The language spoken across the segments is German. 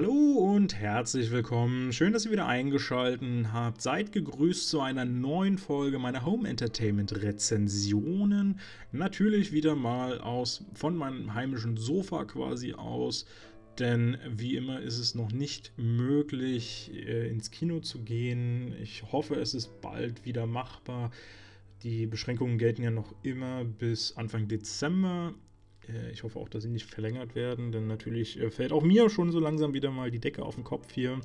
Hallo und herzlich willkommen. Schön, dass ihr wieder eingeschaltet habt. Seid gegrüßt zu einer neuen Folge meiner Home Entertainment Rezensionen. Natürlich wieder mal aus von meinem heimischen Sofa quasi aus. Denn wie immer ist es noch nicht möglich, äh, ins Kino zu gehen. Ich hoffe, es ist bald wieder machbar. Die Beschränkungen gelten ja noch immer bis Anfang Dezember. Äh, ich hoffe auch, dass sie nicht verlängert werden, denn natürlich äh, fällt auch mir schon so langsam wieder mal die Decke auf den Kopf hier.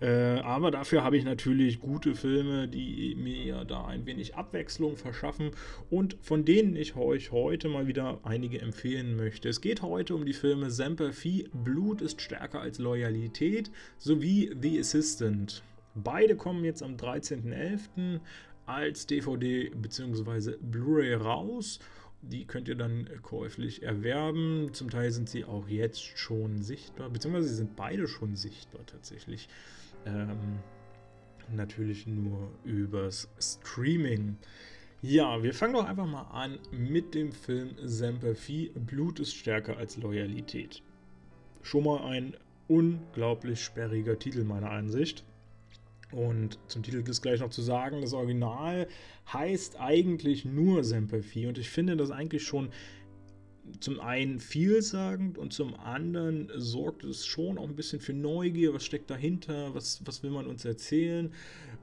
Äh, aber dafür habe ich natürlich gute Filme, die mir da ein wenig Abwechslung verschaffen und von denen ich euch heute mal wieder einige empfehlen möchte. Es geht heute um die Filme Semper Fi, Blut ist stärker als Loyalität sowie The Assistant. Beide kommen jetzt am 13.11. als DVD bzw. Blu-ray raus die könnt ihr dann käuflich erwerben. Zum Teil sind sie auch jetzt schon sichtbar, beziehungsweise sie sind beide schon sichtbar tatsächlich. Ähm, natürlich nur übers Streaming. Ja, wir fangen doch einfach mal an mit dem Film Semper Fi. Blut ist stärker als Loyalität. Schon mal ein unglaublich sperriger Titel meiner Ansicht. Und zum Titel ist gleich noch zu sagen, das Original heißt eigentlich nur Semper Fi und ich finde das eigentlich schon zum einen vielsagend und zum anderen sorgt es schon auch ein bisschen für Neugier, was steckt dahinter, was, was will man uns erzählen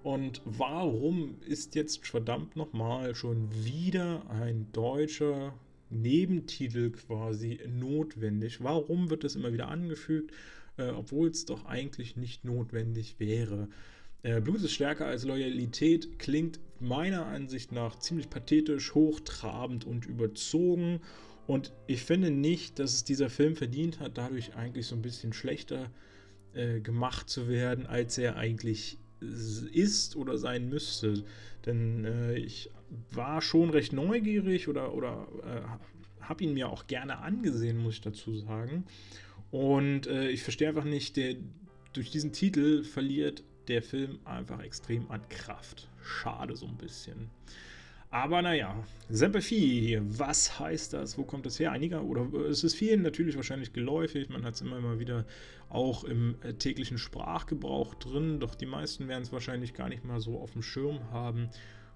und warum ist jetzt verdammt nochmal schon wieder ein deutscher Nebentitel quasi notwendig? Warum wird das immer wieder angefügt, äh, obwohl es doch eigentlich nicht notwendig wäre? Äh, Blut ist stärker als Loyalität klingt meiner Ansicht nach ziemlich pathetisch, hochtrabend und überzogen. Und ich finde nicht, dass es dieser Film verdient hat, dadurch eigentlich so ein bisschen schlechter äh, gemacht zu werden, als er eigentlich ist oder sein müsste. Denn äh, ich war schon recht neugierig oder, oder äh, habe ihn mir auch gerne angesehen, muss ich dazu sagen. Und äh, ich verstehe einfach nicht, der, durch diesen Titel verliert der Film einfach extrem an Kraft. Schade so ein bisschen. Aber naja, Semperfi, was heißt das? Wo kommt das her? Einiger oder es ist vielen natürlich wahrscheinlich geläufig. Man hat es immer mal wieder auch im äh, täglichen Sprachgebrauch drin. Doch die meisten werden es wahrscheinlich gar nicht mal so auf dem Schirm haben,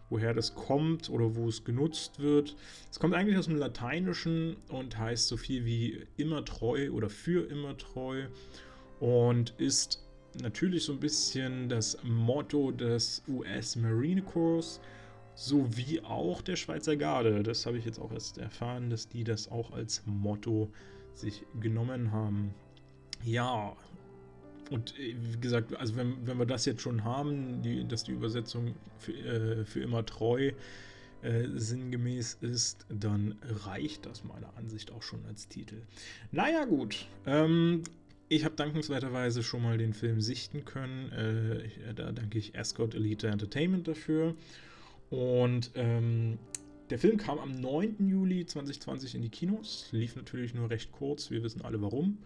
woher das kommt oder wo es genutzt wird. Es kommt eigentlich aus dem Lateinischen und heißt so viel wie immer treu oder für immer treu und ist natürlich so ein bisschen das Motto des US Marine Corps sowie auch der Schweizer Garde. Das habe ich jetzt auch erst erfahren, dass die das auch als Motto sich genommen haben. Ja, und äh, wie gesagt, also wenn, wenn wir das jetzt schon haben, die, dass die Übersetzung für, äh, für immer treu äh, sinngemäß ist, dann reicht das meiner Ansicht auch schon als Titel. Naja gut, ähm, ich habe dankenswerterweise schon mal den Film sichten können. Äh, da danke ich Ascot Elite Entertainment dafür. Und ähm, der Film kam am 9. Juli 2020 in die Kinos. Lief natürlich nur recht kurz. Wir wissen alle warum.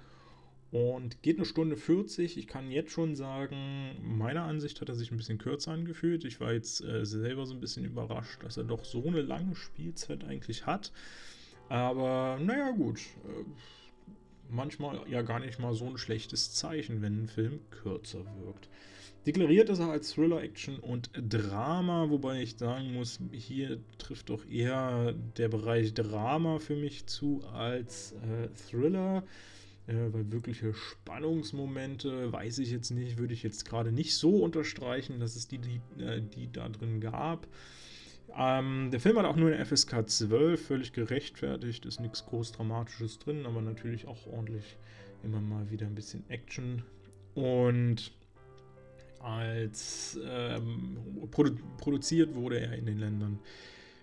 Und geht eine Stunde 40. Ich kann jetzt schon sagen, meiner Ansicht hat er sich ein bisschen kürzer angefühlt. Ich war jetzt äh, selber so ein bisschen überrascht, dass er doch so eine lange Spielzeit eigentlich hat. Aber naja, gut. Äh, manchmal ja gar nicht mal so ein schlechtes Zeichen, wenn ein Film kürzer wirkt. Deklariert ist er als Thriller, Action und Drama, wobei ich sagen muss, hier trifft doch eher der Bereich Drama für mich zu als äh, Thriller. Äh, weil wirkliche Spannungsmomente, weiß ich jetzt nicht, würde ich jetzt gerade nicht so unterstreichen, dass es die, die, äh, die da drin gab. Ähm, der Film hat auch nur eine FSK 12, völlig gerechtfertigt, ist nichts groß Dramatisches drin, aber natürlich auch ordentlich immer mal wieder ein bisschen Action. Und als ähm, produ produziert wurde er in den Ländern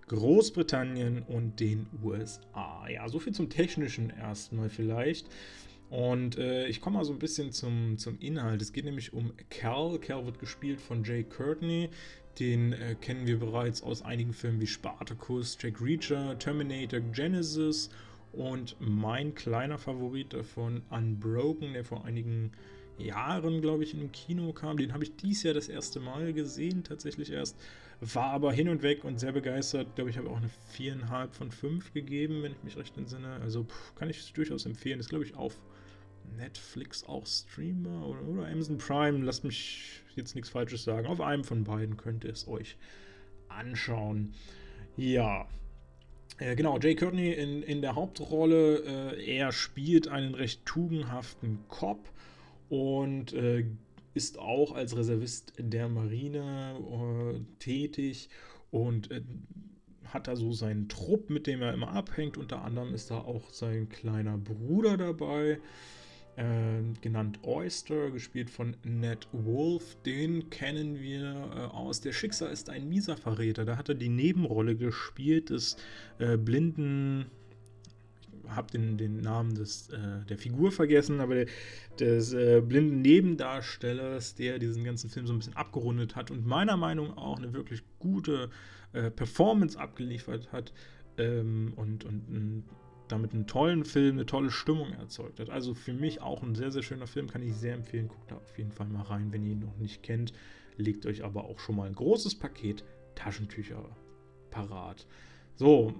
Großbritannien und den USA. Ja, so viel zum Technischen erstmal vielleicht. Und äh, ich komme mal so ein bisschen zum, zum Inhalt. Es geht nämlich um Cal. Cal wird gespielt von Jay Courtney. Den äh, kennen wir bereits aus einigen Filmen wie Spartacus, Jack Reacher, Terminator, Genesis und mein kleiner Favorit davon, Unbroken, der vor einigen Jahren, glaube ich, im Kino kam. Den habe ich dieses Jahr das erste Mal gesehen, tatsächlich erst. War aber hin und weg und sehr begeistert. Glaube ich, habe auch eine 4,5 von 5 gegeben, wenn ich mich recht entsinne. Also pff, kann ich es durchaus empfehlen. Ist, glaube ich, auf Netflix auch Streamer oder, oder Amazon Prime. Lasst mich jetzt nichts Falsches sagen. Auf einem von beiden könnt ihr es euch anschauen. Ja. Äh, genau, Jay Courtney in, in der Hauptrolle. Äh, er spielt einen recht tugendhaften Cop und äh, ist auch als Reservist der Marine äh, tätig und äh, hat da so seinen Trupp, mit dem er immer abhängt. Unter anderem ist da auch sein kleiner Bruder dabei, äh, genannt Oyster, gespielt von Ned Wolf. Den kennen wir äh, aus Der Schicksal ist ein mieser Verräter. Da hat er die Nebenrolle gespielt des äh, blinden habe den, den Namen des, äh, der Figur vergessen, aber der, des äh, blinden Nebendarstellers, der diesen ganzen Film so ein bisschen abgerundet hat und meiner Meinung nach auch eine wirklich gute äh, Performance abgeliefert hat ähm, und, und ein, damit einen tollen Film, eine tolle Stimmung erzeugt hat. Also für mich auch ein sehr, sehr schöner Film, kann ich sehr empfehlen. Guckt da auf jeden Fall mal rein, wenn ihr ihn noch nicht kennt. Legt euch aber auch schon mal ein großes Paket Taschentücher parat. So,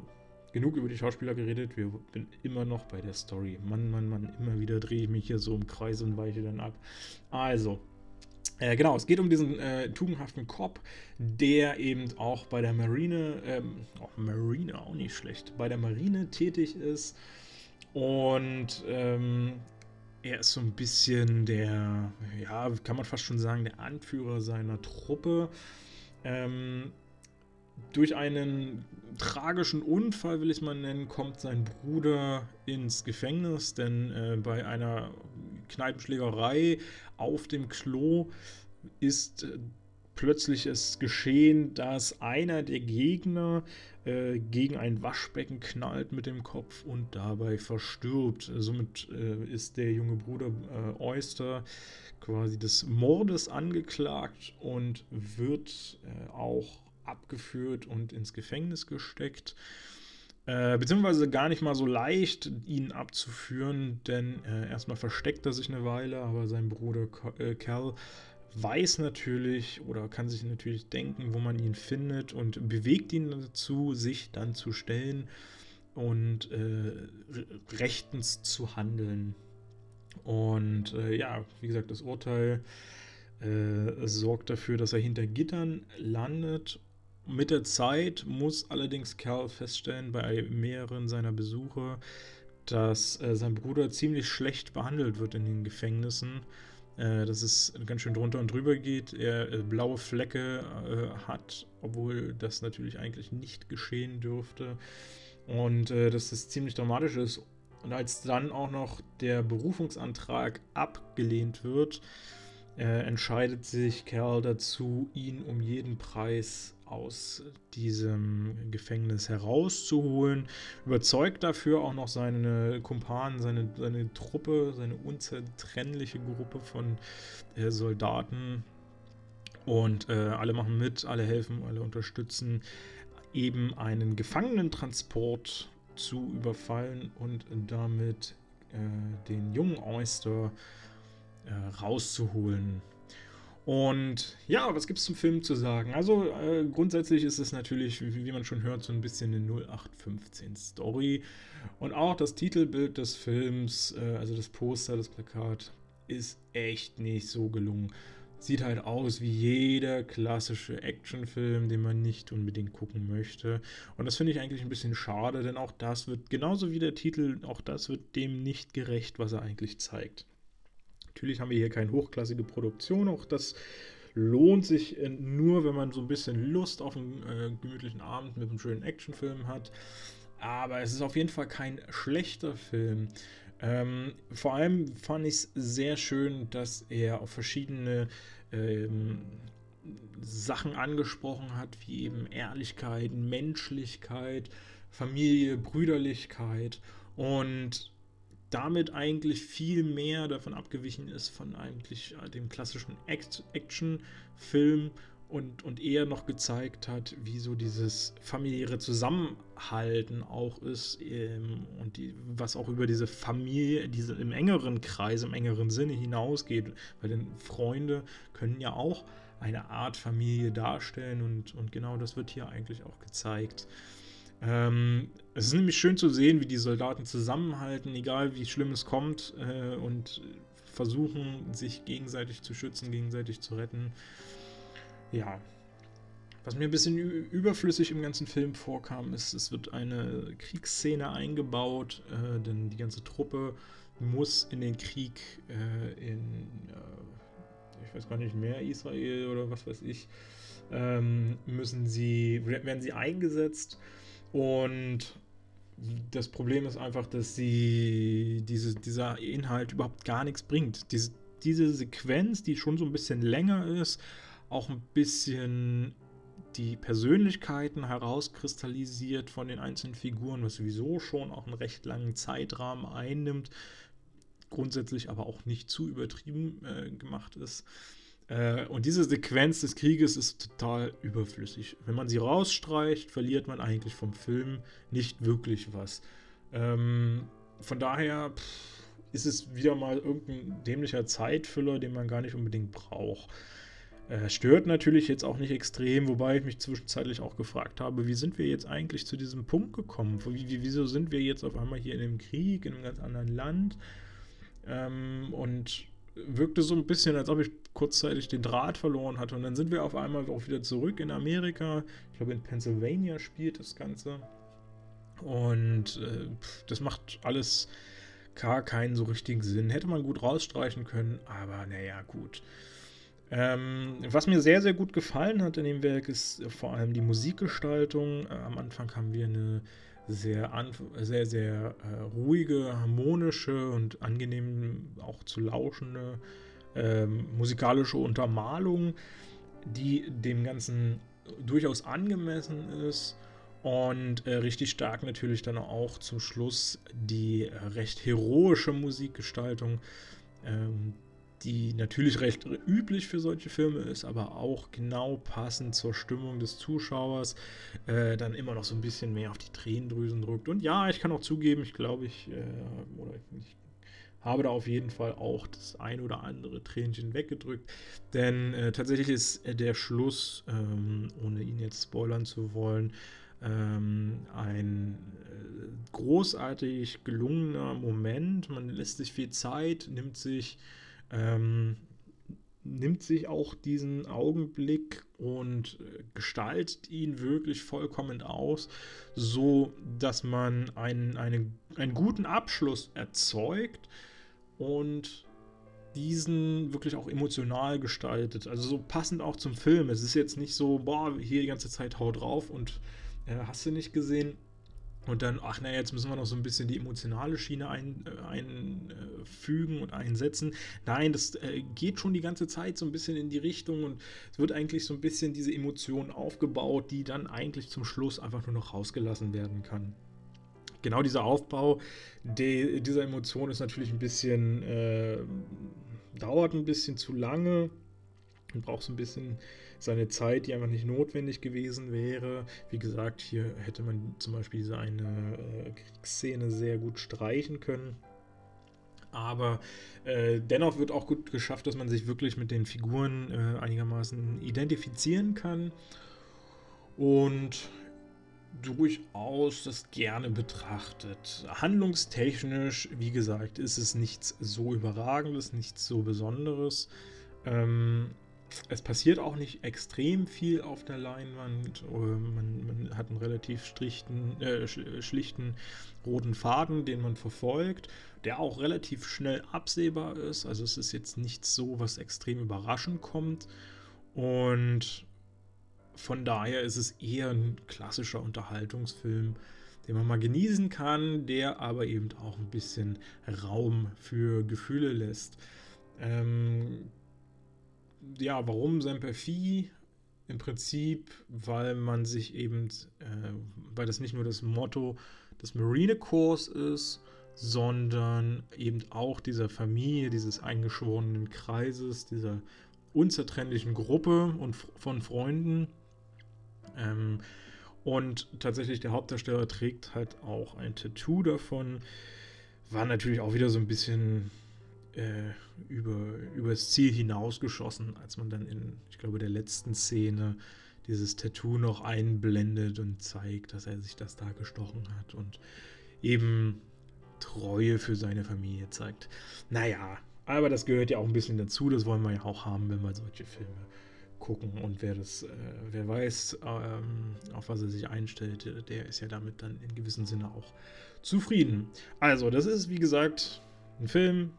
genug über die Schauspieler geredet. Wir sind immer noch bei der Story. Mann, Mann, Mann, immer wieder drehe ich mich hier so im Kreis und weiche dann ab. Also, äh, genau, es geht um diesen äh, tugendhaften Cop, der eben auch bei der Marine, ähm, auch Marine auch nicht schlecht, bei der Marine tätig ist. Und ähm, er ist so ein bisschen der, ja, kann man fast schon sagen, der Anführer seiner Truppe. Ähm, durch einen tragischen Unfall, will ich mal nennen, kommt sein Bruder ins Gefängnis, denn äh, bei einer Kneipenschlägerei auf dem Klo ist äh, plötzlich es geschehen, dass einer der Gegner äh, gegen ein Waschbecken knallt mit dem Kopf und dabei verstirbt. Somit äh, ist der junge Bruder äh, Oyster quasi des Mordes angeklagt und wird äh, auch abgeführt und ins Gefängnis gesteckt. Äh, beziehungsweise gar nicht mal so leicht, ihn abzuführen, denn äh, erstmal versteckt er sich eine Weile, aber sein Bruder äh, Cal weiß natürlich oder kann sich natürlich denken, wo man ihn findet und bewegt ihn dazu, sich dann zu stellen und äh, rechtens zu handeln. Und äh, ja, wie gesagt, das Urteil äh, sorgt dafür, dass er hinter Gittern landet mit der Zeit muss allerdings Carl feststellen, bei mehreren seiner Besuche, dass äh, sein Bruder ziemlich schlecht behandelt wird in den Gefängnissen. Äh, dass es ganz schön drunter und drüber geht. Er äh, blaue Flecke äh, hat, obwohl das natürlich eigentlich nicht geschehen dürfte. Und äh, dass das ziemlich dramatisch ist. Und als dann auch noch der Berufungsantrag abgelehnt wird, entscheidet sich Kerl dazu, ihn um jeden Preis aus diesem Gefängnis herauszuholen. Überzeugt dafür auch noch seine Kumpanen, seine, seine Truppe, seine unzertrennliche Gruppe von äh, Soldaten. Und äh, alle machen mit, alle helfen, alle unterstützen, eben einen Gefangenentransport zu überfallen und damit äh, den jungen Oyster äh, rauszuholen. Und ja, was gibt es zum Film zu sagen? Also äh, grundsätzlich ist es natürlich, wie, wie, man schon hört, so ein bisschen eine 0815 Story. Und auch das Titelbild des Films, äh, also das Poster, das Plakat, ist echt nicht so gelungen. Sieht halt aus wie jeder klassische Actionfilm, den man nicht unbedingt gucken möchte. Und das finde ich eigentlich ein bisschen schade, denn auch das wird, genauso wie der Titel, auch das wird dem nicht gerecht, was er eigentlich zeigt. Natürlich haben wir hier keine hochklassige Produktion, auch das lohnt sich äh, nur, wenn man so ein bisschen Lust auf einen äh, gemütlichen Abend mit einem schönen Actionfilm hat. Aber es ist auf jeden Fall kein schlechter Film. Ähm, vor allem fand ich es sehr schön, dass er auf verschiedene ähm, Sachen angesprochen hat, wie eben Ehrlichkeit, Menschlichkeit, Familie, Brüderlichkeit und damit eigentlich viel mehr davon abgewichen ist von eigentlich äh, dem klassischen Action-Film und, und eher noch gezeigt hat, wie so dieses familiäre Zusammenhalten auch ist ähm, und die, was auch über diese Familie, diese im engeren Kreis, im engeren Sinne hinausgeht, weil denn Freunde können ja auch eine Art Familie darstellen und, und genau das wird hier eigentlich auch gezeigt. Ähm, es ist nämlich schön zu sehen, wie die Soldaten zusammenhalten, egal wie schlimm es kommt, äh, und versuchen, sich gegenseitig zu schützen, gegenseitig zu retten. Ja. Was mir ein bisschen überflüssig im ganzen Film vorkam, ist, es wird eine Kriegsszene eingebaut, äh, denn die ganze Truppe muss in den Krieg äh, in, äh, ich weiß gar nicht mehr, Israel oder was weiß ich, ähm, müssen sie, werden sie eingesetzt und das Problem ist einfach, dass sie diese, dieser Inhalt überhaupt gar nichts bringt. Diese, diese Sequenz, die schon so ein bisschen länger ist, auch ein bisschen die Persönlichkeiten herauskristallisiert von den einzelnen Figuren, was sowieso schon auch einen recht langen Zeitrahmen einnimmt, grundsätzlich aber auch nicht zu übertrieben äh, gemacht ist. Äh, und diese Sequenz des Krieges ist total überflüssig. Wenn man sie rausstreicht, verliert man eigentlich vom Film nicht wirklich was. Ähm, von daher pff, ist es wieder mal irgendein dämlicher Zeitfüller, den man gar nicht unbedingt braucht. Äh, stört natürlich jetzt auch nicht extrem, wobei ich mich zwischenzeitlich auch gefragt habe, wie sind wir jetzt eigentlich zu diesem Punkt gekommen? Wie, wieso sind wir jetzt auf einmal hier in einem Krieg, in einem ganz anderen Land? Ähm, und wirkte so ein bisschen, als ob ich kurzzeitig den Draht verloren hatte. Und dann sind wir auf einmal auch wieder zurück in Amerika. Ich glaube, in Pennsylvania spielt das Ganze. Und äh, das macht alles gar keinen so richtigen Sinn. Hätte man gut rausstreichen können, aber naja, gut. Ähm, was mir sehr, sehr gut gefallen hat in dem Werk ist vor allem die Musikgestaltung. Äh, am Anfang haben wir eine sehr, sehr, sehr äh, ruhige, harmonische und angenehm auch zu lauschende äh, musikalische Untermalung, die dem Ganzen durchaus angemessen ist. Und äh, richtig stark natürlich dann auch zum Schluss die äh, recht heroische Musikgestaltung, ähm, die natürlich recht üblich für solche Filme ist, aber auch genau passend zur Stimmung des Zuschauers, äh, dann immer noch so ein bisschen mehr auf die Tränendrüsen drückt. Und ja, ich kann auch zugeben, ich glaube, ich, äh, oder ich habe da auf jeden Fall auch das ein oder andere Tränchen weggedrückt. Denn äh, tatsächlich ist der Schluss, ähm, ohne ihn jetzt spoilern zu wollen, ähm, ein äh, großartig gelungener Moment. Man lässt sich viel Zeit, nimmt sich ähm, nimmt sich auch diesen Augenblick und äh, gestaltet ihn wirklich vollkommen aus, so dass man einen, einen, einen guten Abschluss erzeugt und diesen wirklich auch emotional gestaltet. Also so passend auch zum Film. Es ist jetzt nicht so, boah, hier die ganze Zeit haut drauf und äh, hast du nicht gesehen, und dann, ach naja, jetzt müssen wir noch so ein bisschen die emotionale Schiene einfügen ein, äh, und einsetzen. Nein, das äh, geht schon die ganze Zeit so ein bisschen in die Richtung und es wird eigentlich so ein bisschen diese Emotion aufgebaut, die dann eigentlich zum Schluss einfach nur noch rausgelassen werden kann. Genau dieser Aufbau de, dieser Emotion ist natürlich ein bisschen, äh, dauert ein bisschen zu lange und braucht so ein bisschen seine Zeit, die einfach nicht notwendig gewesen wäre. Wie gesagt, hier hätte man zum Beispiel diese eine äh, Kriegsszene sehr gut streichen können. Aber äh, dennoch wird auch gut geschafft, dass man sich wirklich mit den Figuren äh, einigermaßen identifizieren kann. Und durchaus das gerne betrachtet. Handlungstechnisch, wie gesagt, ist es nichts so Überragendes, nichts so Besonderes. Ähm, es passiert auch nicht extrem viel auf der Leinwand. Man, man hat einen relativ strichten, äh, schlichten roten Faden, den man verfolgt, der auch relativ schnell absehbar ist. Also es ist jetzt nicht so, was extrem überraschend kommt. Und von daher ist es eher ein klassischer Unterhaltungsfilm, den man mal genießen kann, der aber eben auch ein bisschen Raum für Gefühle lässt. Ähm, ja, warum Semper Fi? Im Prinzip, weil man sich eben, äh, weil das nicht nur das Motto des Marine Corps ist, sondern eben auch dieser Familie, dieses eingeschworenen Kreises, dieser unzertrennlichen Gruppe und von Freunden. Ähm, und tatsächlich der Hauptdarsteller trägt halt auch ein Tattoo davon. War natürlich auch wieder so ein bisschen äh, über, das Ziel hinausgeschossen, als man dann in, ich glaube, der letzten Szene dieses Tattoo noch einblendet und zeigt, dass er sich das da gestochen hat und eben Treue für seine Familie zeigt. Naja, aber das gehört ja auch ein bisschen dazu, das wollen wir ja auch haben, wenn wir solche Filme gucken. Und wer das, äh, wer weiß, ähm, auf was er sich einstellt, der ist ja damit dann in gewissem Sinne auch zufrieden. Also, das ist wie gesagt ein Film,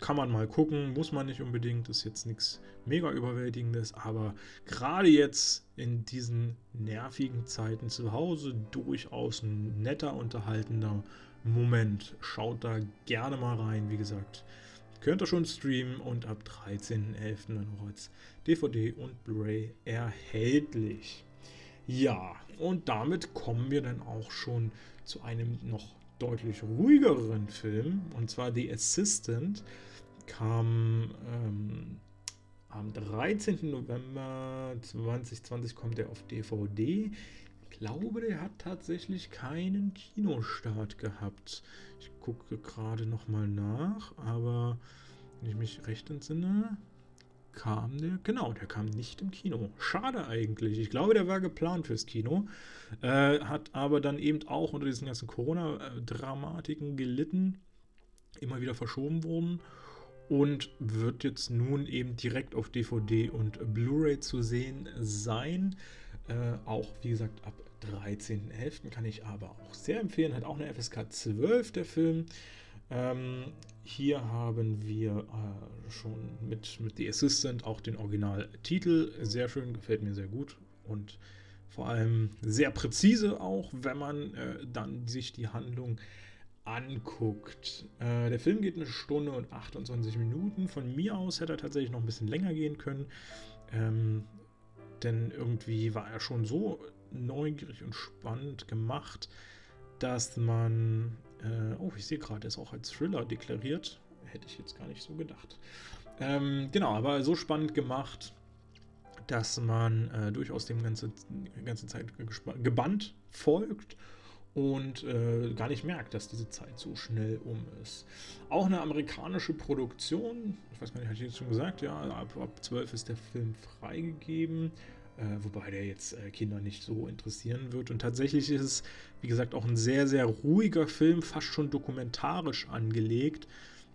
kann man mal gucken, muss man nicht unbedingt, ist jetzt nichts mega überwältigendes, aber gerade jetzt in diesen nervigen Zeiten zu Hause durchaus ein netter, unterhaltender Moment. Schaut da gerne mal rein, wie gesagt. Könnt ihr schon streamen und ab 13.11. dann auch als DVD und Blu-ray erhältlich. Ja, und damit kommen wir dann auch schon zu einem noch deutlich ruhigeren Film, und zwar The Assistant, kam ähm, am 13. November 2020 kommt er auf DVD. Ich glaube, der hat tatsächlich keinen Kinostart gehabt. Ich gucke gerade nochmal nach, aber wenn ich mich recht entsinne, kam der, genau, der kam nicht im Kino. Schade eigentlich. Ich glaube, der war geplant fürs Kino. Äh, hat aber dann eben auch unter diesen ganzen Corona-Dramatiken gelitten. Immer wieder verschoben worden. Und wird jetzt nun eben direkt auf DVD und Blu-ray zu sehen sein. Äh, auch, wie gesagt, ab 13.11. kann ich aber auch sehr empfehlen. Hat auch eine FSK 12, der Film. Ähm, hier haben wir äh, schon mit, mit The Assistant auch den Originaltitel. Sehr schön, gefällt mir sehr gut. Und vor allem sehr präzise auch, wenn man äh, dann sich die Handlung anguckt. Äh, der Film geht eine Stunde und 28 Minuten. Von mir aus hätte er tatsächlich noch ein bisschen länger gehen können. Ähm, denn irgendwie war er schon so neugierig und spannend gemacht, dass man äh, oh, ich sehe gerade, ist auch als Thriller deklariert. Hätte ich jetzt gar nicht so gedacht. Ähm, genau, aber so spannend gemacht, dass man äh, durchaus dem ganze, ganze Zeit gebannt folgt und äh, gar nicht merkt, dass diese Zeit so schnell um ist. Auch eine amerikanische Produktion, ich weiß gar nicht, hatte ich jetzt schon gesagt, ja, ab, ab 12 ist der Film freigegeben. Äh, wobei der jetzt äh, Kinder nicht so interessieren wird. Und tatsächlich ist es, wie gesagt, auch ein sehr, sehr ruhiger Film, fast schon dokumentarisch angelegt,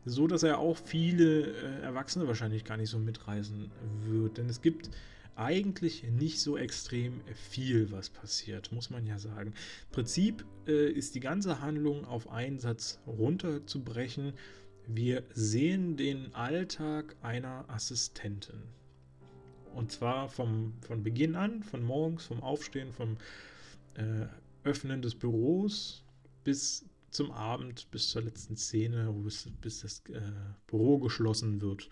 so dass er auch viele äh, Erwachsene wahrscheinlich gar nicht so mitreißen wird. Denn es gibt eigentlich nicht so extrem viel, was passiert, muss man ja sagen. Im Prinzip äh, ist die ganze Handlung auf einen Satz runterzubrechen. Wir sehen den Alltag einer Assistentin. Und zwar vom, von Beginn an, von morgens, vom Aufstehen, vom äh, Öffnen des Büros bis zum Abend, bis zur letzten Szene, bis, bis das äh, Büro geschlossen wird.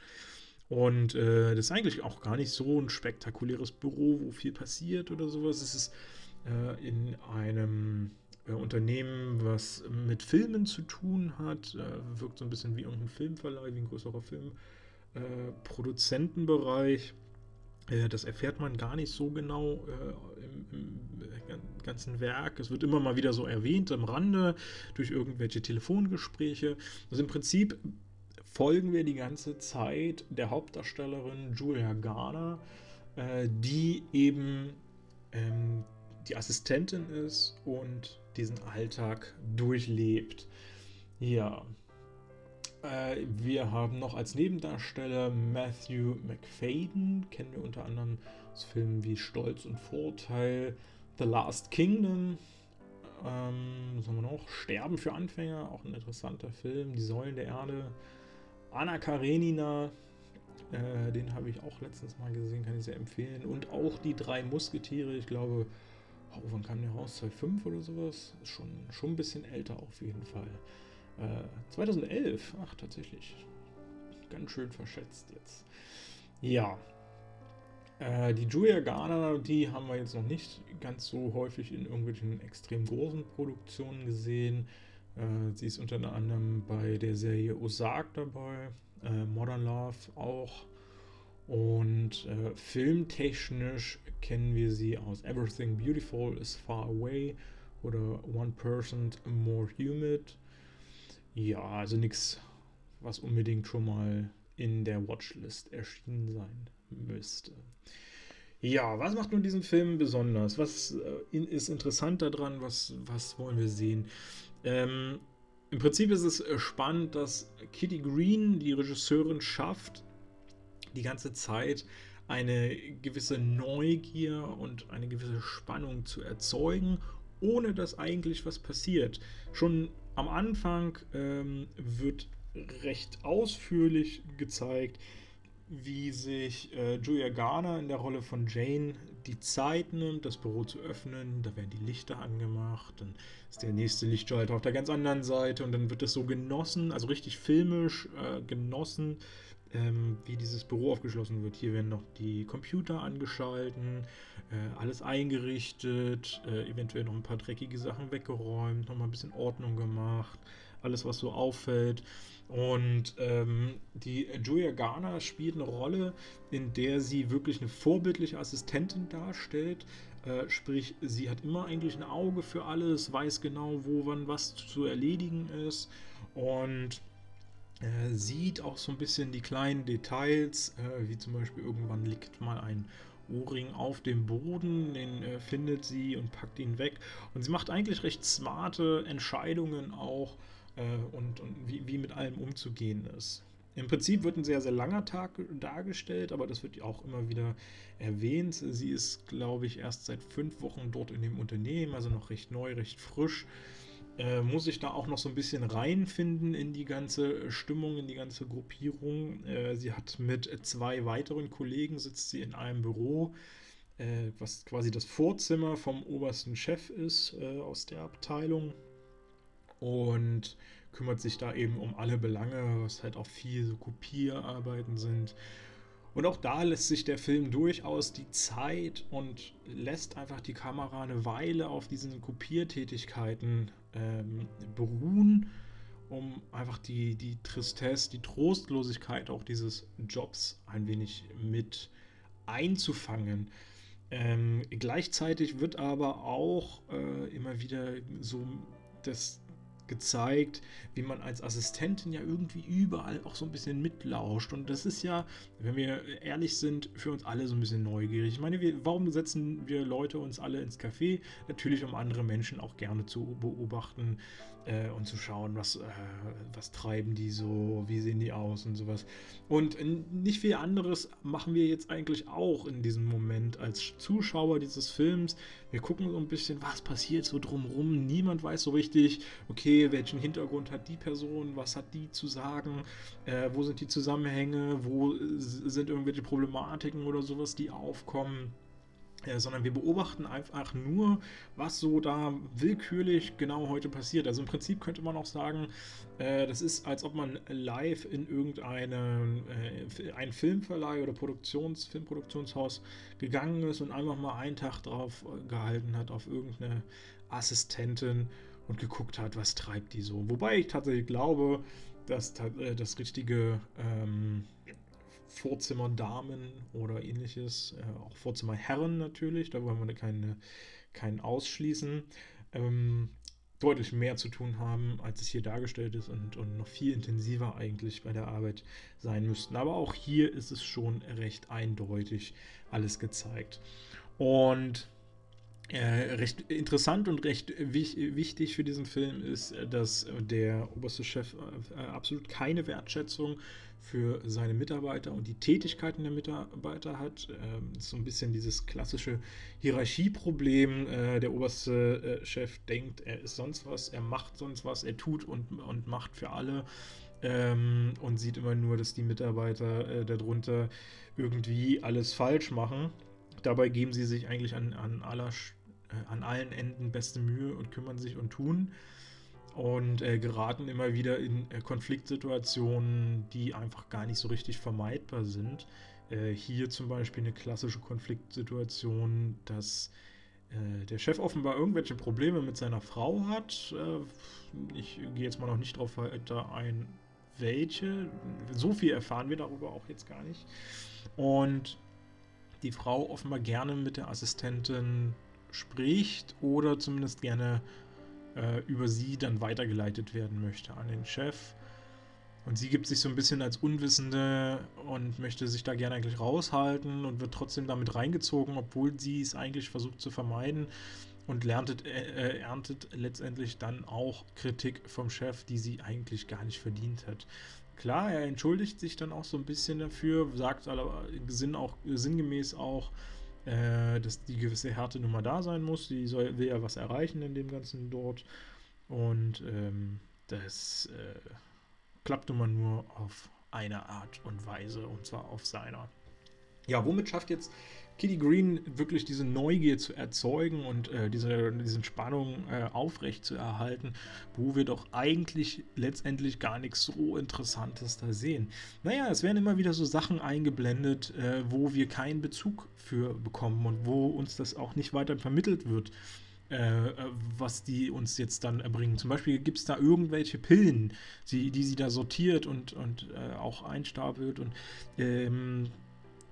Und äh, das ist eigentlich auch gar nicht so ein spektakuläres Büro, wo viel passiert oder sowas. Es ist äh, in einem äh, Unternehmen, was mit Filmen zu tun hat, äh, wirkt so ein bisschen wie irgendein Filmverleih, wie ein größerer Filmproduzentenbereich. Äh, das erfährt man gar nicht so genau äh, im, im, ganzen Werk. Es wird immer mal wieder so erwähnt am Rande durch irgendwelche Telefongespräche. Also im Prinzip folgen wir die ganze Zeit der Hauptdarstellerin Julia Garner, äh, die eben ähm, die Assistentin ist und diesen Alltag durchlebt. Ja, äh, wir haben noch als Nebendarsteller Matthew McFadden, kennen wir unter anderem aus Filmen wie Stolz und Vorteil, The Last Kingdom, ähm, was haben wir noch? Sterben für Anfänger, auch ein interessanter Film, Die Säulen der Erde, Anna Karenina, äh, den habe ich auch letztens mal gesehen, kann ich sehr empfehlen. Und auch die drei Musketiere, ich glaube, oh, wann kam der raus? 2005 oder sowas? Schon, schon ein bisschen älter auf jeden Fall. 2011, äh, ach tatsächlich. Ganz schön verschätzt jetzt. Ja. Äh, die Julia Garner, die haben wir jetzt noch nicht ganz so häufig in irgendwelchen extrem großen Produktionen gesehen. Äh, sie ist unter anderem bei der Serie Ozark dabei, äh, Modern Love auch. Und äh, filmtechnisch kennen wir sie aus Everything Beautiful is Far Away oder One Person More Humid. Ja, also nichts, was unbedingt schon mal in der Watchlist erschienen sein müsste. Ja, was macht nun diesen Film besonders? Was äh, ist interessant daran? Was, was wollen wir sehen? Ähm, Im Prinzip ist es äh, spannend, dass Kitty Green, die Regisseurin, schafft, die ganze Zeit eine gewisse Neugier und eine gewisse Spannung zu erzeugen, ohne dass eigentlich was passiert. Schon am Anfang ähm, wird recht ausführlich gezeigt, wie sich äh, Julia Garner in der Rolle von Jane die Zeit nimmt, das Büro zu öffnen. Da werden die Lichter angemacht, dann ist der nächste Lichtschalter auf der ganz anderen Seite und dann wird es so genossen, also richtig filmisch äh, genossen, ähm, wie dieses Büro aufgeschlossen wird. Hier werden noch die Computer angeschalten, äh, alles eingerichtet, äh, eventuell noch ein paar dreckige Sachen weggeräumt, nochmal ein bisschen Ordnung gemacht, alles was so auffällt. Und ähm, die Julia Garner spielt eine Rolle, in der sie wirklich eine vorbildliche Assistentin darstellt. Äh, sprich, sie hat immer eigentlich ein Auge für alles, weiß genau, wo wann was zu erledigen ist und äh, sieht auch so ein bisschen die kleinen Details, äh, wie zum Beispiel irgendwann liegt mal ein Ohrring auf dem Boden, den äh, findet sie und packt ihn weg. Und sie macht eigentlich recht smarte Entscheidungen auch äh, und, und wie, wie mit allem umzugehen ist. Im Prinzip wird ein sehr, sehr langer Tag dargestellt, aber das wird auch immer wieder erwähnt. Sie ist, glaube ich, erst seit fünf Wochen dort in dem Unternehmen, also noch recht neu, recht frisch. Äh, muss ich da auch noch so ein bisschen reinfinden in die ganze Stimmung, in die ganze Gruppierung. Äh, sie hat mit zwei weiteren Kollegen, sitzt sie in einem Büro, äh, was quasi das Vorzimmer vom obersten Chef ist äh, aus der Abteilung und kümmert sich da eben um alle Belange, was halt auch viel so Kopierarbeiten sind. Und auch da lässt sich der Film durchaus die Zeit und lässt einfach die Kamera eine Weile auf diesen Kopiertätigkeiten ähm, beruhen, um einfach die, die Tristesse, die Trostlosigkeit auch dieses Jobs ein wenig mit einzufangen. Ähm, gleichzeitig wird aber auch äh, immer wieder so das, gezeigt, wie man als Assistentin ja irgendwie überall auch so ein bisschen mitlauscht. Und das ist ja, wenn wir ehrlich sind, für uns alle so ein bisschen neugierig. Ich meine, wir, warum setzen wir Leute uns alle ins Café? Natürlich, um andere Menschen auch gerne zu beobachten äh, und zu schauen, was, äh, was treiben die so, wie sehen die aus und sowas. Und nicht viel anderes machen wir jetzt eigentlich auch in diesem Moment als Zuschauer dieses Films. Wir gucken so ein bisschen, was passiert so drumrum. Niemand weiß so richtig, okay, welchen Hintergrund hat die Person, was hat die zu sagen, äh, wo sind die Zusammenhänge, wo sind irgendwelche Problematiken oder sowas, die aufkommen. Äh, sondern wir beobachten einfach nur, was so da willkürlich genau heute passiert. Also im Prinzip könnte man auch sagen, äh, das ist, als ob man live in irgendeinem äh, Filmverleih oder Produktions, Filmproduktionshaus gegangen ist und einfach mal einen Tag drauf gehalten hat auf irgendeine Assistentin und geguckt hat, was treibt die so. Wobei ich tatsächlich glaube, dass äh, das richtige ähm, Vorzimmerdamen oder ähnliches, äh, auch Vorzimmerherren natürlich, da wollen wir keine, keinen ausschließen, ähm, deutlich mehr zu tun haben, als es hier dargestellt ist und, und noch viel intensiver eigentlich bei der Arbeit sein müssten. Aber auch hier ist es schon recht eindeutig alles gezeigt. Und äh, recht interessant und recht wichtig für diesen Film ist, dass der oberste Chef äh, absolut keine Wertschätzung für seine Mitarbeiter und die Tätigkeiten der Mitarbeiter hat. Ähm, so ein bisschen dieses klassische Hierarchieproblem. Äh, der oberste äh, Chef denkt, er ist sonst was, er macht sonst was, er tut und, und macht für alle. Ähm, und sieht immer nur, dass die Mitarbeiter äh, darunter irgendwie alles falsch machen. Dabei geben sie sich eigentlich an, an, aller, äh, an allen Enden beste Mühe und kümmern sich und tun und äh, geraten immer wieder in äh, Konfliktsituationen, die einfach gar nicht so richtig vermeidbar sind. Äh, hier zum Beispiel eine klassische Konfliktsituation, dass äh, der Chef offenbar irgendwelche Probleme mit seiner Frau hat. Ich gehe jetzt mal noch nicht drauf weiter ein, welche. So viel erfahren wir darüber auch jetzt gar nicht. Und die Frau offenbar gerne mit der Assistentin spricht oder zumindest gerne äh, über sie dann weitergeleitet werden möchte an den Chef. Und sie gibt sich so ein bisschen als Unwissende und möchte sich da gerne eigentlich raushalten und wird trotzdem damit reingezogen, obwohl sie es eigentlich versucht zu vermeiden und lerntet, äh, äh, erntet letztendlich dann auch Kritik vom Chef, die sie eigentlich gar nicht verdient hat. Klar, er entschuldigt sich dann auch so ein bisschen dafür, sagt aber Sinn auch, sinngemäß auch, äh, dass die gewisse Härte nun mal da sein muss. Die soll, will ja was erreichen in dem Ganzen dort. Und ähm, das äh, klappt nun mal nur auf eine Art und Weise, und zwar auf seiner. Ja, womit schafft jetzt Kitty Green wirklich diese Neugier zu erzeugen und äh, diese diesen Spannung äh, aufrecht zu erhalten, wo wir doch eigentlich letztendlich gar nichts so Interessantes da sehen. Naja, es werden immer wieder so Sachen eingeblendet, äh, wo wir keinen Bezug für bekommen und wo uns das auch nicht weiter vermittelt wird. Äh, was die uns jetzt dann erbringen. Zum Beispiel gibt es da irgendwelche Pillen, die, die sie da sortiert und, und äh, auch einstapelt und ähm,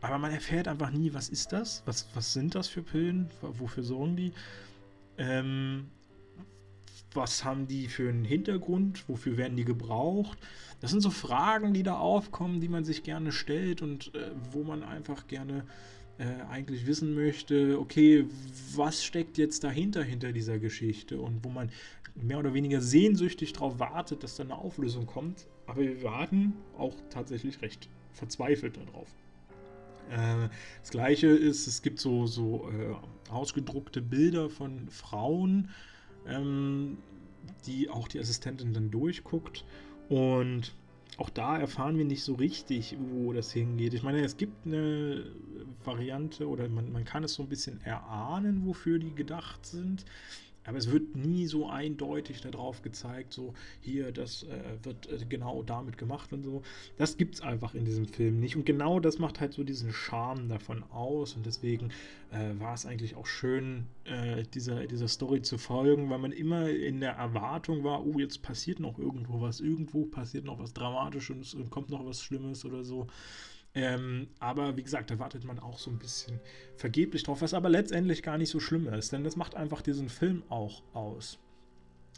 aber man erfährt einfach nie, was ist das? Was, was sind das für Pillen? Wofür sorgen die? Ähm, was haben die für einen Hintergrund? Wofür werden die gebraucht? Das sind so Fragen, die da aufkommen, die man sich gerne stellt und äh, wo man einfach gerne äh, eigentlich wissen möchte, okay, was steckt jetzt dahinter, hinter dieser Geschichte und wo man mehr oder weniger sehnsüchtig darauf wartet, dass da eine Auflösung kommt. Aber wir warten auch tatsächlich recht verzweifelt darauf. Äh, das gleiche ist, es gibt so, so äh, ausgedruckte Bilder von Frauen, ähm, die auch die Assistentin dann durchguckt. Und auch da erfahren wir nicht so richtig, wo das hingeht. Ich meine, es gibt eine Variante oder man, man kann es so ein bisschen erahnen, wofür die gedacht sind. Aber es wird nie so eindeutig darauf gezeigt, so hier, das äh, wird äh, genau damit gemacht und so. Das gibt es einfach in diesem Film nicht. Und genau das macht halt so diesen Charme davon aus. Und deswegen äh, war es eigentlich auch schön, äh, dieser, dieser Story zu folgen, weil man immer in der Erwartung war, oh, jetzt passiert noch irgendwo was, irgendwo passiert noch was Dramatisches und kommt noch was Schlimmes oder so. Ähm, aber wie gesagt, da wartet man auch so ein bisschen vergeblich drauf, was aber letztendlich gar nicht so schlimm ist, denn das macht einfach diesen Film auch aus.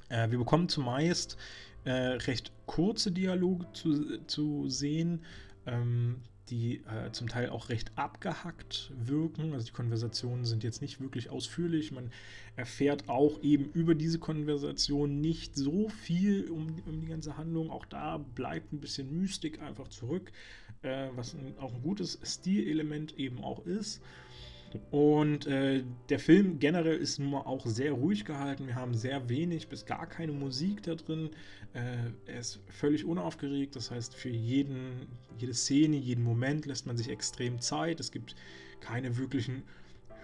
Äh, wir bekommen zumeist äh, recht kurze Dialoge zu, zu sehen, ähm, die äh, zum Teil auch recht abgehackt wirken. Also die Konversationen sind jetzt nicht wirklich ausführlich. Man erfährt auch eben über diese Konversation nicht so viel um, um die ganze Handlung. Auch da bleibt ein bisschen Mystik einfach zurück äh, was ein, auch ein gutes Stilelement eben auch ist. Und äh, der Film generell ist nun mal auch sehr ruhig gehalten. Wir haben sehr wenig bis gar keine Musik da drin. Äh, er ist völlig unaufgeregt. Das heißt, für jeden, jede Szene, jeden Moment lässt man sich extrem Zeit. Es gibt keine wirklichen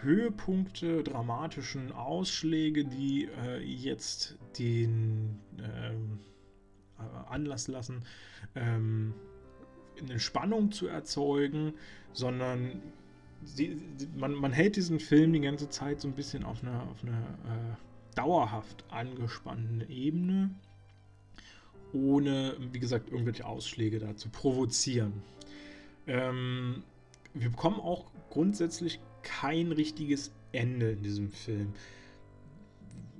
Höhepunkte, dramatischen Ausschläge, die äh, jetzt den ähm, Anlass lassen, ähm, eine Spannung zu erzeugen, sondern sie, man, man, hält diesen Film die ganze Zeit so ein bisschen auf einer, auf einer äh, dauerhaft angespannten Ebene, ohne, wie gesagt, irgendwelche Ausschläge da zu provozieren. Ähm, wir bekommen auch grundsätzlich kein richtiges Ende in diesem Film.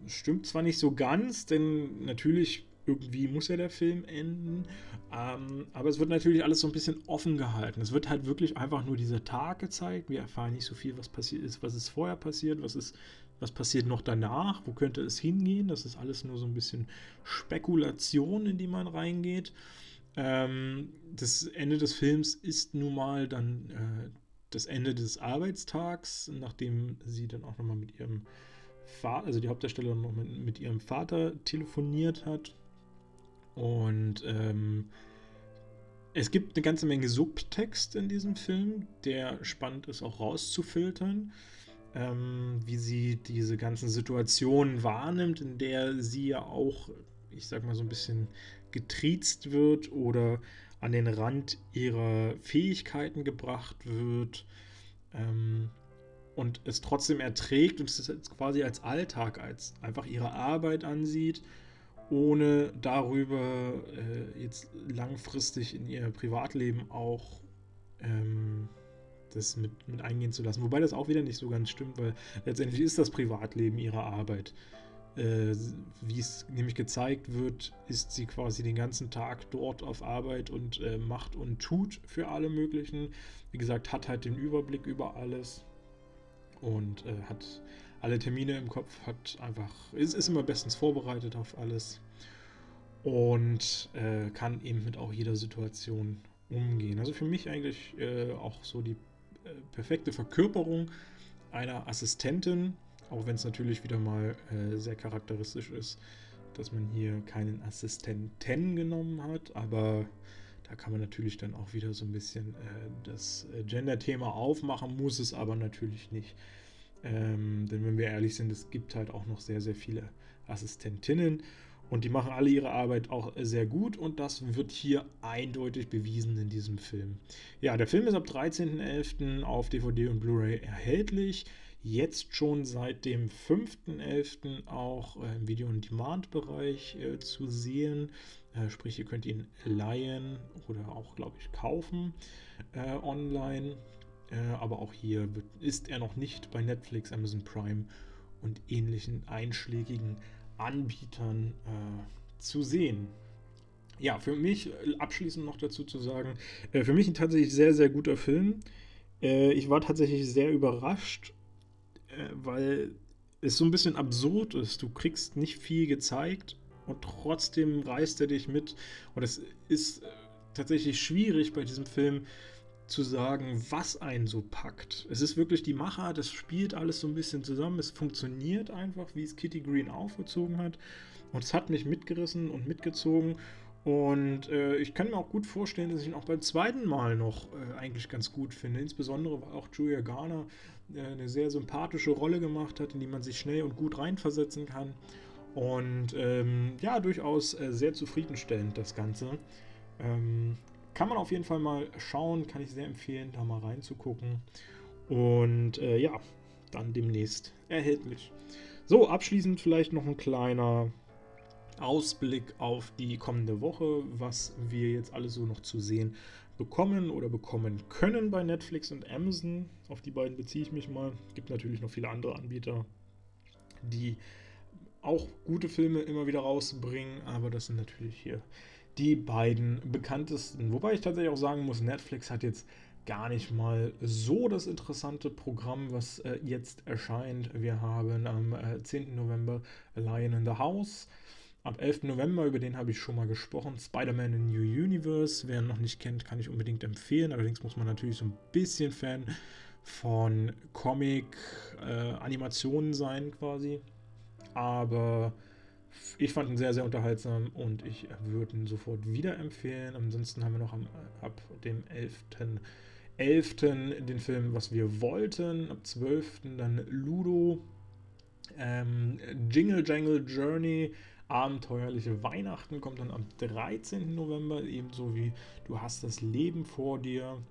Stimmt zwar nicht so ganz, denn natürlich irgendwie muss ja der Film enden. Ähm, aber es wird natürlich alles so ein bisschen offen gehalten. Es wird halt wirklich einfach nur dieser Tag gezeigt. Wir erfahren nicht so viel, was passiert ist, was ist vorher passiert, was ist, was passiert noch danach, wo könnte es hingehen. Das ist alles nur so ein bisschen Spekulation, in die man reingeht. Ähm, das Ende des Films ist nun mal dann äh, das Ende des Arbeitstags, nachdem sie dann auch nochmal mit ihrem Vater, also die Hauptdarstellerin noch mit, mit ihrem Vater telefoniert hat und ähm, es gibt eine ganze Menge Subtext in diesem Film, der spannend ist auch rauszufiltern, ähm, wie sie diese ganzen Situationen wahrnimmt, in der sie ja auch, ich sag mal so ein bisschen getriezt wird oder an den Rand ihrer Fähigkeiten gebracht wird ähm, und es trotzdem erträgt und es quasi als Alltag, als einfach ihre Arbeit ansieht ohne darüber äh, jetzt langfristig in ihr Privatleben auch ähm, das mit, mit eingehen zu lassen. Wobei das auch wieder nicht so ganz stimmt, weil letztendlich ist das Privatleben ihre Arbeit. Äh, wie es nämlich gezeigt wird, ist sie quasi den ganzen Tag dort auf Arbeit und äh, macht und tut für alle möglichen. Wie gesagt, hat halt den Überblick über alles und äh, hat alle Termine im Kopf, hat einfach, ist, ist immer bestens vorbereitet auf alles und äh, kann eben mit auch jeder Situation umgehen. Also für mich eigentlich äh, auch so die äh, perfekte Verkörperung einer Assistentin, auch wenn es natürlich wieder mal äh, sehr charakteristisch ist, dass man hier keinen Assistenten genommen hat, aber da kann man natürlich dann auch wieder so ein bisschen äh, das äh, Gender-Thema aufmachen, muss es aber natürlich nicht. Ähm, denn wenn wir ehrlich sind, es gibt halt auch noch sehr, sehr viele Assistentinnen und die machen alle ihre Arbeit auch sehr gut und das wird hier eindeutig bewiesen in diesem Film. Ja, der Film ist ab 13.11. auf DVD und Blu-ray erhältlich. Jetzt schon seit dem 5.11. auch äh, im Video-on-Demand-Bereich äh, zu sehen. Äh, sprich, ihr könnt ihn leihen oder auch, glaube ich, kaufen äh, online. Äh, aber auch hier ist er noch nicht bei Netflix, Amazon Prime und ähnlichen einschlägigen Anbietern äh, zu sehen. Ja, für mich äh, abschließend noch dazu zu sagen, äh, für mich ein tatsächlich sehr, sehr guter Film. Äh, ich war tatsächlich sehr überrascht, weil es so ein bisschen absurd ist. Du kriegst nicht viel gezeigt und trotzdem reißt er dich mit. Und es ist tatsächlich schwierig bei diesem Film zu sagen, was einen so packt. Es ist wirklich die Macher, das spielt alles so ein bisschen zusammen. Es funktioniert einfach, wie es Kitty Green aufgezogen hat. Und es hat mich mitgerissen und mitgezogen. Und äh, ich kann mir auch gut vorstellen, dass ich ihn auch beim zweiten Mal noch äh, eigentlich ganz gut finde. Insbesondere, weil auch Julia Garner äh, eine sehr sympathische Rolle gemacht hat, in die man sich schnell und gut reinversetzen kann. Und ähm, ja, durchaus äh, sehr zufriedenstellend das Ganze. Ähm, kann man auf jeden Fall mal schauen, kann ich sehr empfehlen, da mal reinzugucken. Und äh, ja, dann demnächst erhältlich. So, abschließend vielleicht noch ein kleiner Ausblick auf die kommende Woche, was wir jetzt alles so noch zu sehen bekommen oder bekommen können bei Netflix und Amazon. Auf die beiden beziehe ich mich mal. Es gibt natürlich noch viele andere Anbieter, die auch gute Filme immer wieder rausbringen, aber das sind natürlich hier die beiden bekanntesten. Wobei ich tatsächlich auch sagen muss, Netflix hat jetzt gar nicht mal so das interessante Programm, was äh, jetzt erscheint. Wir haben am äh, 10. November Lion in the House. Ab 11. November, über den habe ich schon mal gesprochen, Spider-Man in New Universe. Wer ihn noch nicht kennt, kann ich unbedingt empfehlen. Allerdings muss man natürlich so ein bisschen Fan von Comic-Animationen äh, sein quasi. Aber ich fand ihn sehr, sehr unterhaltsam und ich würde ihn sofort wieder empfehlen. Ansonsten haben wir noch am, ab dem 11.11. 11. den Film Was wir wollten. Ab 12. dann Ludo. Ähm, Jingle Jangle Journey. Abenteuerliche Weihnachten kommt dann am 13. November, ebenso wie Du hast das Leben vor dir.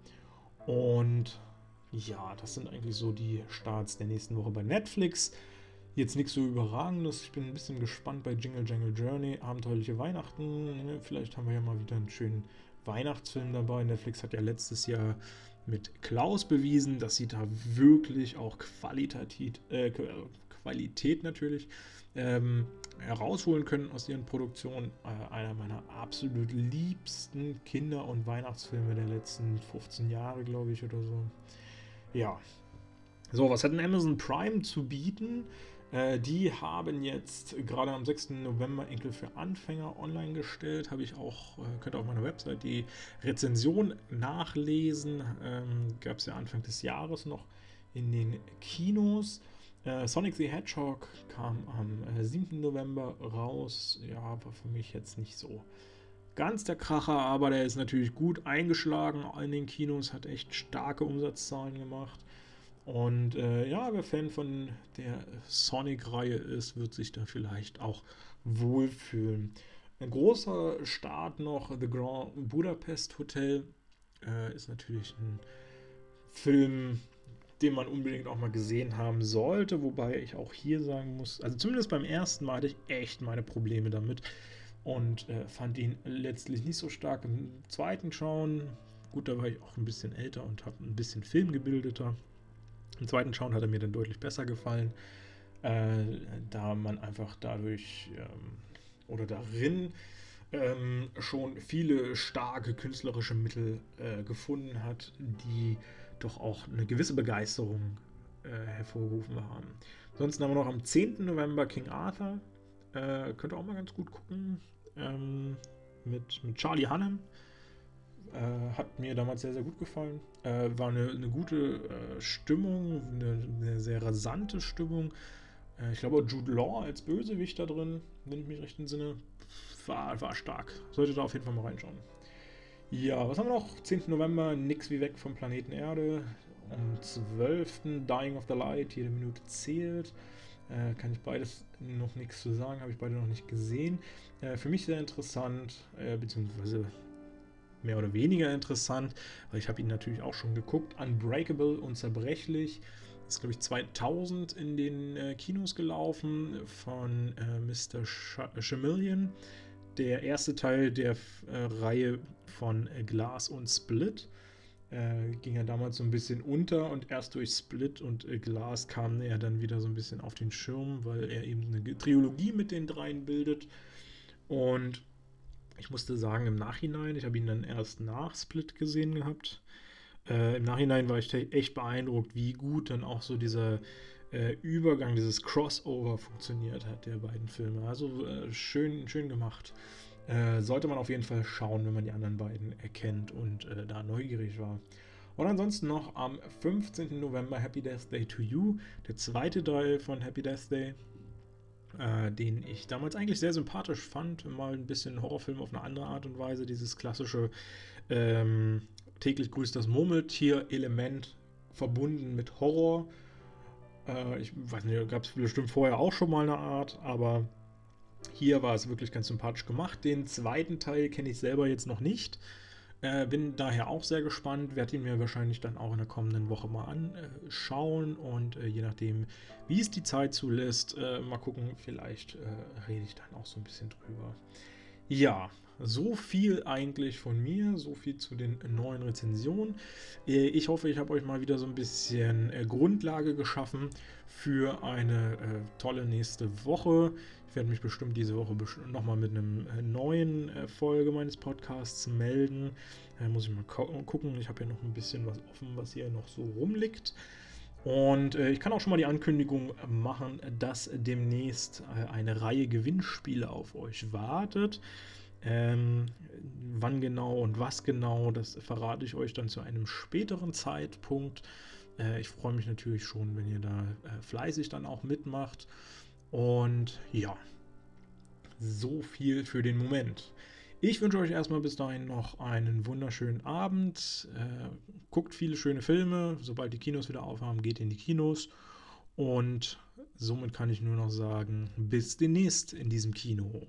Und ja, das sind eigentlich so die Starts der nächsten Woche bei Netflix. Jetzt nichts so Überragendes. Ich bin ein bisschen gespannt bei Jingle Jangle Journey. Abenteuerliche Weihnachten. Ne, vielleicht haben wir ja mal wieder einen schönen Weihnachtsfilm dabei. Netflix hat ja letztes Jahr mit Klaus bewiesen, dass sie da wirklich auch qualitativ, äh, Qualität natürlich ähm, herausholen können aus ihren Produktionen. Äh, einer meiner absolut liebsten Kinder- und Weihnachtsfilme der letzten 15 Jahre, glaube ich, oder so. Ja. So, was hat denn Amazon Prime zu bieten? Äh, die haben jetzt gerade am 6. November Enkel für Anfänger online gestellt. Habe ich auch, äh, könnt ihr auf meiner Website die Rezension nachlesen. Ähm, Gab es ja Anfang des Jahres noch in den Kinos. Äh, Sonic the Hedgehog kam am äh, 7. November raus. Ja, war für mich jetzt nicht so ganz der Kracher, aber der ist natürlich gut eingeschlagen in den Kinos, hat echt starke Umsatzzahlen gemacht. Und äh, ja, wer Fan von der Sonic-Reihe ist, wird sich da vielleicht auch wohlfühlen. Ein großer Start noch, The Grand Budapest Hotel, äh, ist natürlich ein Film, den man unbedingt auch mal gesehen haben sollte, wobei ich auch hier sagen muss, also zumindest beim ersten Mal hatte ich echt meine Probleme damit und äh, fand ihn letztlich nicht so stark im zweiten Schauen. Gut, da war ich auch ein bisschen älter und habe ein bisschen filmgebildeter. Im zweiten Schauen hat er mir dann deutlich besser gefallen. äh, da man einfach dadurch ähm, oder darin ähm, schon viele starke künstlerische Mittel äh, gefunden hat, die doch auch eine gewisse Begeisterung äh, hervorgerufen haben. Ansonsten haben wir noch am 10. November King Arthur. Äh, könnt ihr auch mal ganz gut gucken. Ähm, mit, mit Charlie Hunnam. Äh, hat mir damals sehr, sehr gut gefallen. Äh, war eine, eine gute äh, Stimmung, eine, eine, sehr rasante Stimmung. Äh, ich glaube, Jude Law als Bösewicht da drin, wenn ich mich recht entsinne, war, war stark. Solltet ihr auf jeden Fall mal reinschauen. Ja, was haben wir noch? 10. November, nix wie weg vom Planeten Erde. Am 12. Dying of the Light, jede Minute zählt. Äh, kann ich beides noch nichts zu sagen, habe ich beide noch nicht gesehen. Äh, für mich sehr interessant, äh, beziehungsweise mehr oder weniger interessant, weil ich habe ihn natürlich auch schon geguckt. Unbreakable, unzerbrechlich. Ist, glaube ich, 2000 in den äh, Kinos gelaufen von äh, Mr. Chameleon. Der erste Teil der äh, Reihe von Glass und Split äh, ging er damals so ein bisschen unter und erst durch Split und äh, Glass kam er dann wieder so ein bisschen auf den Schirm, weil er eben eine Trilogie mit den dreien bildet. Und ich musste sagen, im Nachhinein, ich habe ihn dann erst nach Split gesehen gehabt. Äh, Im Nachhinein war ich echt beeindruckt, wie gut dann auch so dieser äh, Übergang, dieses Crossover funktioniert hat, der beiden Filme. Also äh, schön, schön gemacht. Äh, sollte man auf jeden Fall schauen, wenn man die anderen beiden erkennt und äh, da neugierig war. Und ansonsten noch am 15. November Happy Death Day to You, der zweite Teil von Happy Death Day, äh, den ich damals eigentlich sehr sympathisch fand. Mal ein bisschen Horrorfilm auf eine andere Art und Weise. Dieses klassische ähm, täglich grüßt das Murmeltier-Element verbunden mit Horror. Äh, ich weiß nicht, gab es bestimmt vorher auch schon mal eine Art, aber hier war es wirklich ganz sympathisch gemacht. Den zweiten Teil kenne ich selber jetzt noch nicht. Äh, bin daher auch sehr gespannt, werde ihn mir wahrscheinlich dann auch in der kommenden Woche mal anschauen und äh, je nachdem, wie es die Zeit zulässt, äh, mal gucken, vielleicht äh, rede ich dann auch so ein bisschen drüber. Ja, so viel eigentlich von mir, so viel zu den neuen Rezensionen. Äh, ich hoffe, ich habe euch mal wieder so ein bisschen äh, Grundlage geschaffen für eine tolle nächste Woche. Ich werde mich bestimmt diese Woche nochmal mit einem äh, neuen äh, Folge meines Podcasts melden. Da muss ich mal gucken. Ich habe ja noch ein bisschen was offen, was hier noch so rumliegt. Und äh, ich kann auch schon mal die Ankündigung machen, dass demnächst äh, eine Reihe Gewinnspiele auf euch wartet. Ähm, wann genau und was genau, das verrate ich euch dann zu einem späteren Zeitpunkt. Äh, ich freue mich natürlich schon, wenn ihr da äh, fleißig dann auch mitmacht. Und ja, so viel für den Moment. Ich wünsche euch erstmal bis dahin noch einen wunderschönen Abend. Äh, guckt viele schöne Filme. Sobald die Kinos wieder aufhaben, geht in die Kinos. Und somit kann ich nur noch sagen, bis demnächst in diesem Kino.